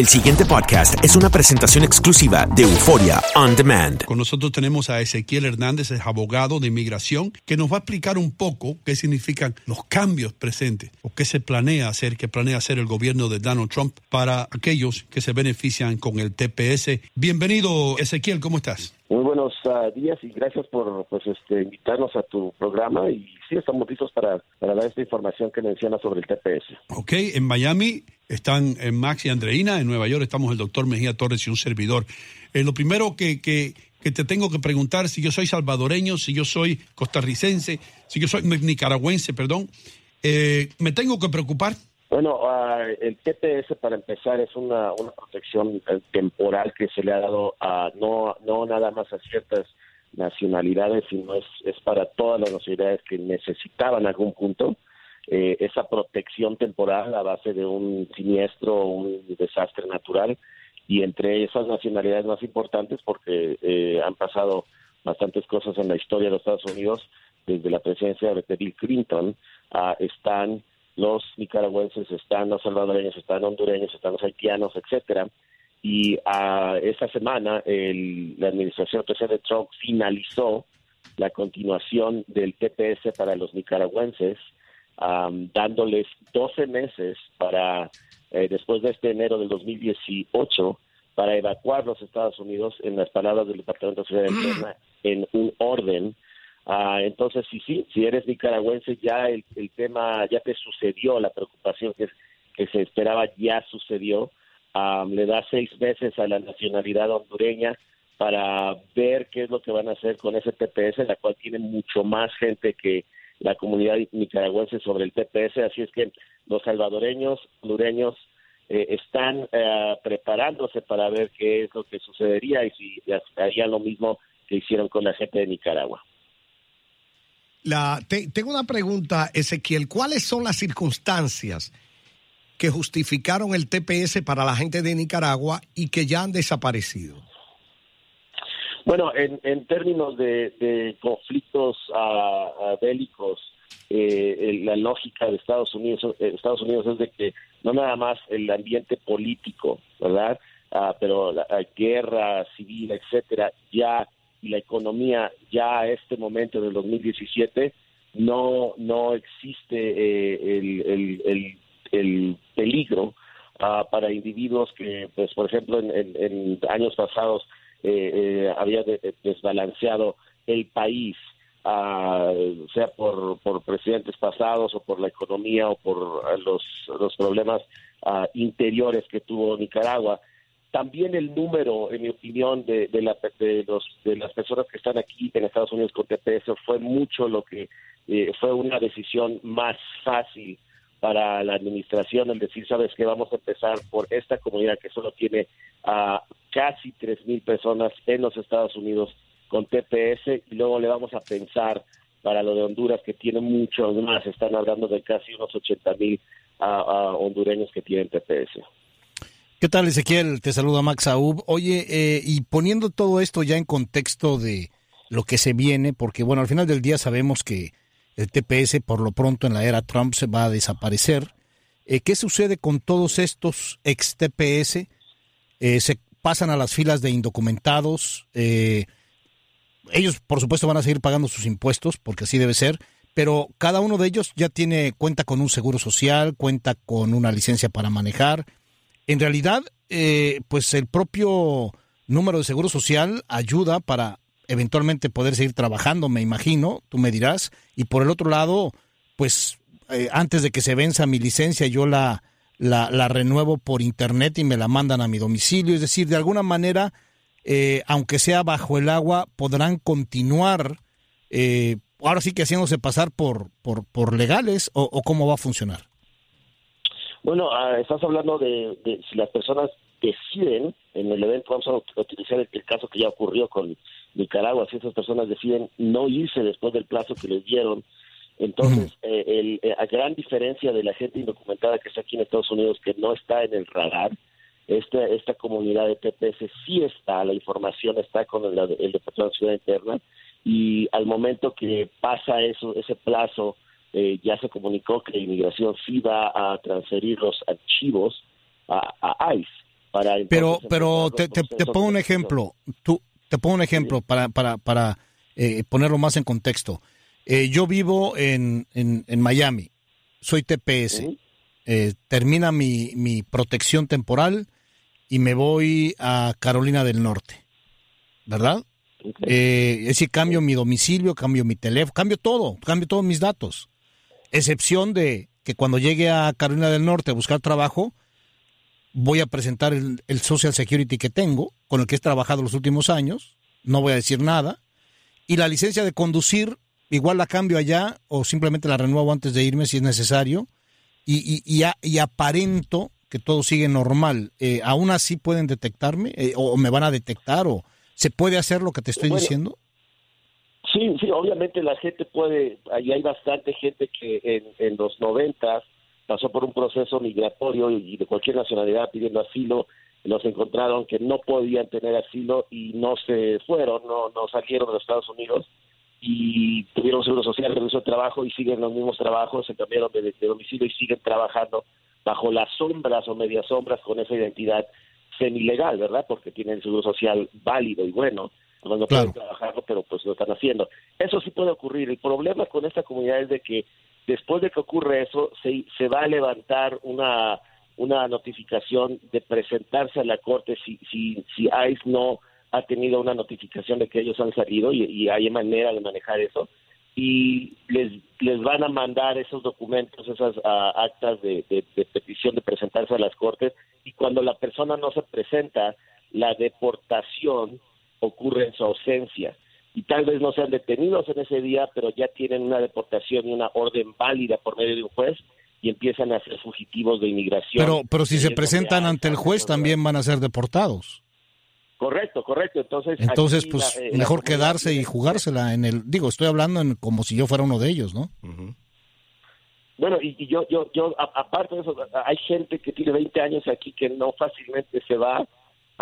El siguiente podcast es una presentación exclusiva de Euforia On Demand. Con nosotros tenemos a Ezequiel Hernández, es abogado de inmigración, que nos va a explicar un poco qué significan los cambios presentes o qué se planea hacer, qué planea hacer el gobierno de Donald Trump para aquellos que se benefician con el TPS. Bienvenido, Ezequiel, ¿cómo estás? Muy buenos uh, días y gracias por pues, este, invitarnos a tu programa y sí estamos listos para, para dar esta información que menciona sobre el TPS. Ok, en Miami están en Max y Andreina, en Nueva York estamos el doctor Mejía Torres y un servidor. Eh, lo primero que, que, que, te tengo que preguntar, si yo soy salvadoreño, si yo soy costarricense, si yo soy nicaragüense, perdón, eh, ¿me tengo que preocupar? Bueno, uh, el TPS para empezar es una, una protección eh, temporal que se le ha dado a no, no nada más a ciertas nacionalidades, sino es, es para todas las nacionalidades que necesitaban algún punto. Eh, esa protección temporal a base de un siniestro o un desastre natural. Y entre esas nacionalidades más importantes porque eh, han pasado bastantes cosas en la historia de los Estados Unidos desde la presidencia de Bill Clinton uh, están los nicaragüenses, están los salvadoreños, están hondureños, están los haitianos, etcétera. Y a esa semana el, la administración de Trump finalizó la continuación del TPS para los nicaragüenses, dándoles 12 meses para, eh, después de este enero del 2018, para evacuar los Estados Unidos, en las palabras del Departamento de Seguridad Interna, en un orden Ah, entonces, sí, sí, si eres nicaragüense, ya el, tema, ya te sucedió, la preocupación que, se esperaba ya sucedió. le da seis meses a la nacionalidad hondureña para ver qué es lo que van a hacer con ese TPS, la cual tiene mucho más gente que la comunidad nicaragüense sobre el TPS. Así es que los salvadoreños, hondureños, eh, están eh, preparándose para ver qué es lo que sucedería y si harían lo mismo que hicieron con la gente de Nicaragua. La, tengo una pregunta, Ezequiel. ¿Cuáles son las circunstancias que justificaron el TPS para la gente de Nicaragua y que ya han desaparecido? Bueno, en, términos de, conflictos uh, bélicos, eh, la lógica de Estados Unidos, eh, Estados Unidos es de que no nada más el ambiente político, ¿verdad? Ah, pero la, guerra civil, etcétera, ya la economía ya a este momento del 2017 no no existe eh, el, el, el, peligro uh, para individuos que pues por ejemplo en, en, años pasados eh, eh, había desbalanceado el país uh, sea por, por presidentes pasados o por la economía o por los, los problemas uh, interiores que tuvo Nicaragua también el número, en mi opinión, de, de, la, de, los, de las personas que están aquí en Estados Unidos con TPS fue mucho lo que eh, fue una decisión más fácil para la administración el decir, sabes que vamos a empezar por esta comunidad que solo tiene a casi tres mil personas en los Estados Unidos con TPS y luego le vamos a pensar para lo de Honduras que tiene mucho más, están hablando de casi unos 80 mil hondureños que tienen TPS. ¿Qué tal, Ezequiel? Te saluda Max Aub. Oye, eh, y poniendo todo esto ya en contexto de lo que se viene, porque bueno, al final del día sabemos que el TPS por lo pronto en la era Trump se va a desaparecer. Eh, ¿Qué sucede con todos estos ex TPS? Eh, se pasan a las filas de indocumentados. ellos, por supuesto, van a seguir pagando sus impuestos, porque así debe ser, pero cada uno de ellos ya tiene cuenta con un seguro social, cuenta con una licencia para manejar en realidad, eh, pues el propio número de seguro social ayuda para eventualmente poder seguir trabajando, me imagino, tú me dirás. Y por el otro lado, pues eh, antes de que se venza mi licencia, yo la, la, renuevo por internet y me la mandan a mi domicilio. Es decir, de alguna manera, eh, aunque sea bajo el agua, podrán continuar, ahora sí que haciéndose pasar por, por, por legales o cómo va a funcionar. Bueno, ah, estás hablando de, si las personas deciden, en el evento vamos a utilizar el, caso que ya ocurrió con Nicaragua, si esas personas deciden no irse después del plazo que les dieron, entonces, eh, el, eh, a gran diferencia de la gente indocumentada que está aquí en Estados Unidos, que no está en el radar, esta, esta comunidad de TPS sí está, la información está con el, el Departamento de Ciudad Interna, y al momento que pasa eso, ese plazo, eh, ya se comunicó que la inmigración sí va a transferir los archivos a, ICE. para pero pero te, te, pongo un ejemplo tú te pongo un ejemplo para para para eh, ponerlo más en contexto Eh, yo vivo en, en, en Miami soy TPS Ujú. Eh, termina mi, mi protección temporal y me voy a Carolina del Norte verdad Ok. Eh, es decir, cambio mi domicilio, cambio mi teléfono, cambio todo, cambio todos mis datos. Excepción de que cuando llegue a Carolina del Norte a buscar trabajo, voy a presentar el, el Social Security que tengo, con el que he trabajado los últimos años, no voy a decir nada, y la licencia de conducir, igual la cambio allá o simplemente la renuevo antes de irme si es necesario, y, y, y, a- y aparento que todo sigue normal. Eh, ¿Aún así pueden detectarme? Eh, ¿O me van a detectar? ¿O se puede hacer lo que te estoy Bueno, diciendo? Sí, sí, obviamente la gente puede, ahí hay bastante gente que en, en los noventas pasó por un proceso migratorio y de cualquier nacionalidad pidiendo asilo, los encontraron que no podían tener asilo y no se fueron, no, no salieron de los Estados Unidos y tuvieron seguro social, regresó de trabajo y siguen los mismos trabajos, se cambiaron de, domicilio y siguen trabajando bajo las sombras o medias sombras con esa identidad semi-legal, ¿verdad? Porque tienen seguro social válido y bueno, no, no Claro. pueden trabajarlo, pero pues lo están haciendo. Eso sí puede ocurrir. El problema con esta comunidad es de que después de que ocurre eso, se, se va a levantar una una notificación de presentarse a la corte si si si ICE no ha tenido una notificación de que ellos han salido y, y hay manera de manejar eso y les les van a mandar esos documentos, esas ah, actas de, de- de petición de presentarse a las cortes y cuando la persona no se presenta, la deportación ocurre en su ausencia y tal vez no sean detenidos en ese día, pero ya tienen una deportación y una orden válida por medio de un juez y empiezan a ser fugitivos de inmigración. Pero, pero si se presentan ante el juez también van a ser deportados. Correcto, correcto. Entonces, Entonces, pues la- eh, mejor quedarse y jugársela en el... Digo, estoy hablando en- como si yo fuera uno de ellos, ¿no? Bueno, y, y yo, yo, yo, a- aparte de eso, hay gente que tiene 20 años aquí que no fácilmente se va.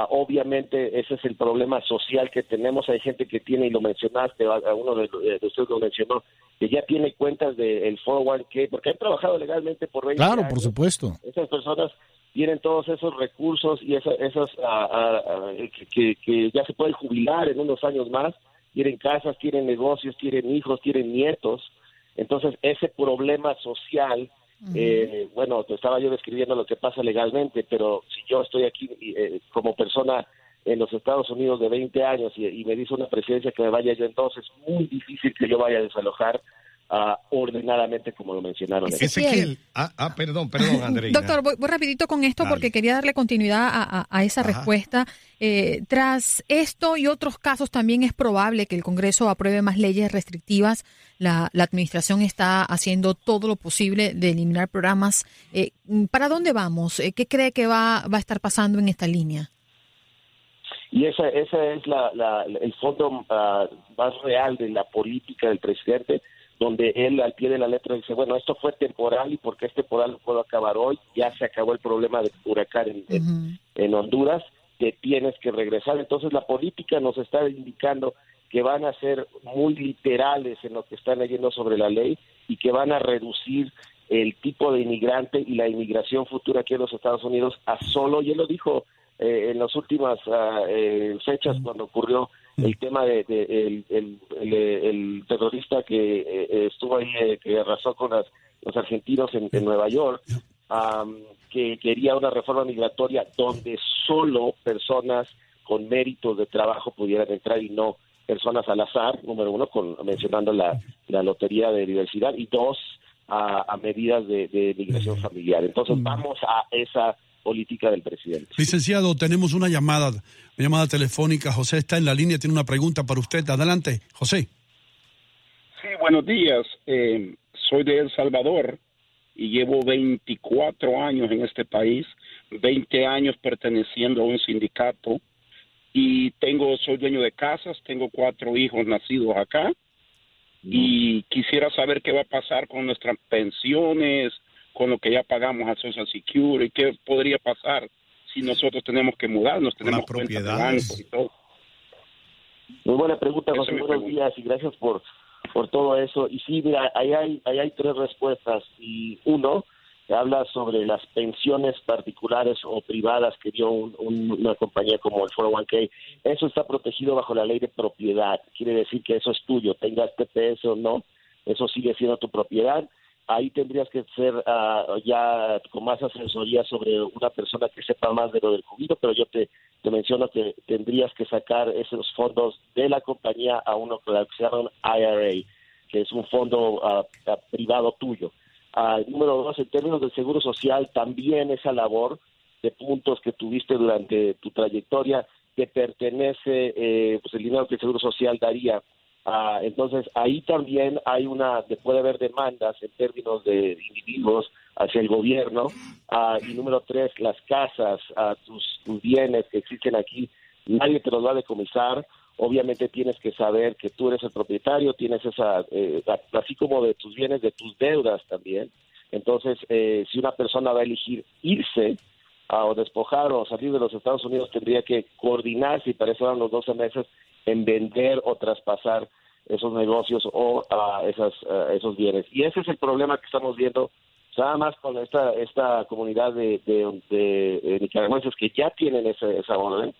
Ah, obviamente, ese es el problema social que tenemos. Hay gente que tiene, y lo mencionaste, uno de, de ustedes lo mencionó, que ya tiene cuentas del 401k, porque han trabajado legalmente por 20 Claro, años. por supuesto. esas personas tienen todos esos recursos y esa- esas ah, ah, que, que- que ya se pueden jubilar en unos años más, tienen casas, tienen negocios, tienen hijos, tienen nietos. Entonces, ese problema social, eh, bueno, te estaba yo describiendo lo que pasa legalmente, pero si yo estoy aquí eh, como persona en los Estados Unidos de 20 años y, y me dice una presidencia que me vaya yo entonces, es muy difícil que yo vaya a desalojar ah, ordenadamente como lo mencionaron. Ezequiel. Ezequiel. Ah, ah, perdón, perdón, Andreina. Doctor, voy, voy rapidito con esto Dale. porque quería darle continuidad a, a- a esa Ajá. respuesta. Eh, tras esto y otros casos, también es probable que el Congreso apruebe más leyes restrictivas. La, la administración está haciendo todo lo posible de eliminar programas. Eh, ¿Para dónde vamos? Eh, ¿Qué cree que va, va a estar pasando en esta línea? Y esa, esa es la, la- el fondo ah, más real de la política del presidente, donde él al pie de la letra dice, bueno, esto fue temporal y porque es temporal lo puedo acabar hoy, ya se acabó el problema del huracán en Honduras, te tienes que regresar. Entonces la política nos está indicando que van a ser muy literales en lo que están leyendo sobre la ley y que van a reducir el tipo de inmigrante y la inmigración futura aquí en los Estados Unidos a solo, y él lo dijo eh, en las últimas ah, eh, fechas cuando ocurrió el tema de, de- el, el- el, el terrorista que eh, estuvo ahí, eh, que arrasó con las- los argentinos en, en Nueva York, am, que quería una reforma migratoria donde solo personas con méritos de trabajo pudieran entrar y no personas al azar, número uno, con, mencionando la, la lotería de diversidad, y dos, a, a medidas de, de migración familiar. Entonces vamos a esa política del presidente. Licenciado, tenemos una llamada, una llamada telefónica. José está en la línea, tiene una pregunta para usted. Adelante, José. Sí, buenos días. Eh, soy de El Salvador y llevo 24 años en este país, 20 años perteneciendo a un sindicato y tengo soy dueño de casas, tengo cuatro hijos nacidos acá y quisiera saber qué va a pasar con nuestras pensiones, con lo que ya pagamos a Social Security, qué podría pasar si nosotros tenemos que mudarnos, tenemos de propiedades. y todo. Muy buena pregunta, José. Buenos días y gracias por, por todo eso. Y sí, mira, ahí hay, ahí hay tres respuestas. Y uno, habla sobre las pensiones particulares o privadas que dio una compañía como el 401k. Eso está protegido bajo la ley de propiedad. Quiere decir que eso es tuyo, tengas TPS o no, eso sigue siendo tu propiedad. Ahí tendrías que ser uh, ya con más asesoría sobre una persona que sepa más de lo del jubilo, pero yo te, te menciono que tendrías que sacar esos fondos de la compañía a uno que se llama IRA, que es un fondo uh, privado tuyo número dos, en términos del seguro social, también esa labor de puntos que tuviste durante tu trayectoria que pertenece, eh, pues el dinero que el seguro social daría. Ah, entonces, ahí también hay una, puede haber demandas en términos de individuos hacia el gobierno. Ah, y número tres, las casas, ah, tus, bienes que existen aquí, nadie te los va a decomisar obviamente tienes que saber que tú eres el propietario, tienes esa, eh, así como de tus bienes, de tus deudas también. Entonces, eh, si una persona va a elegir irse o despojar o salir de los Estados Unidos, tendría que coordinarse, y para eso dan los 12 meses, en vender o traspasar esos negocios o esas, esos bienes. Y ese es el problema que estamos viendo nada más con esta esta comunidad de, de, nicaragüenses que ya tienen ese, esa orden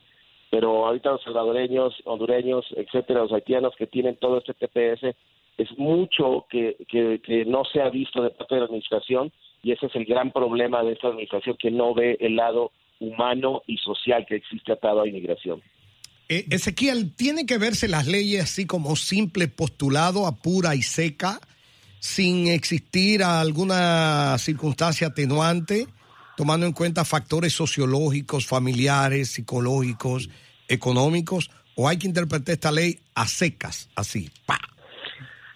pero ahorita los salvadoreños, hondureños, etcétera, los haitianos que tienen todo este TPS, es mucho que, que, no se ha visto de parte de la administración y ese es el gran problema de esta administración que no ve el lado humano y social que existe atado a inmigración. Eh, Ezequiel, ¿tiene que verse las leyes así como simple postulado a pura y seca, sin existir alguna circunstancia atenuante? tomando en cuenta factores sociológicos, familiares, psicológicos, económicos, o hay que interpretar esta ley a secas, así, pa.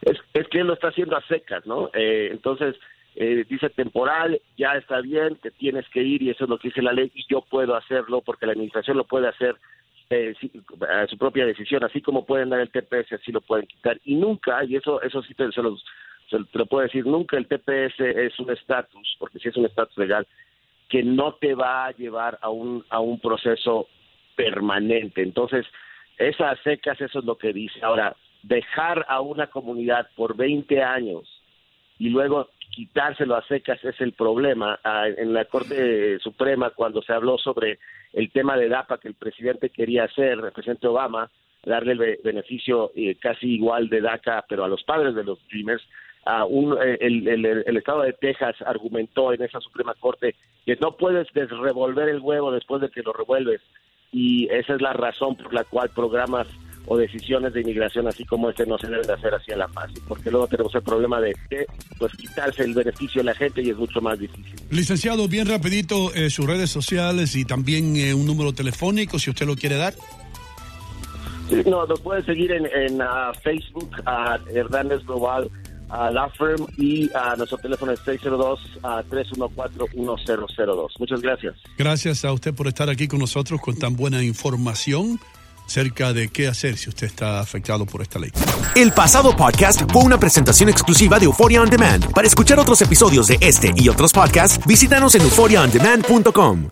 Es, es que él lo está haciendo a secas, ¿no? Eh, entonces, eh, dice temporal, ya está bien, te tienes que ir y eso es lo que dice la ley y yo puedo hacerlo porque la administración lo puede hacer eh, a su propia decisión, así como pueden dar el TPS, así lo pueden quitar y nunca, y eso eso sí te, se, lo, puedo decir, nunca el TPS es un estatus, porque si es un estatus legal, que no te va a llevar a un, a un proceso permanente. Entonces, esas secas, eso es lo que dice. Ahora, dejar a una comunidad por 20 años y luego quitárselo a secas es el problema. Ah, en la Corte Suprema, cuando se habló sobre el tema de DAPA que el presidente quería hacer, el presidente Obama, darle el beneficio eh, casi igual de DACA, pero a los padres de los Dreamers, un, eh, el, el, Estado de Texas argumentó en esa Suprema Corte que no puedes desrevolver el huevo después de que lo revuelves y esa es la razón por la cual programas o decisiones de inmigración así como este no se deben de hacer así a la fácil, porque luego tenemos el problema de pues quitarse el beneficio de la gente y es mucho más difícil. Licenciado, bien rapidito, eh, sus redes sociales y también eh, un número telefónico si usted lo quiere dar. no, nos puede seguir en, en ah, Facebook a Hernández Global a la firm y a nuestro teléfono es 602-314-1002. Muchas gracias. Gracias a usted por estar aquí con nosotros con tan buena información acerca de qué hacer si usted está afectado por esta ley. El pasado podcast fue una presentación exclusiva de Euphoria On Demand. Para escuchar otros episodios de este y otros podcasts, visítanos en euphoriaondemand.com.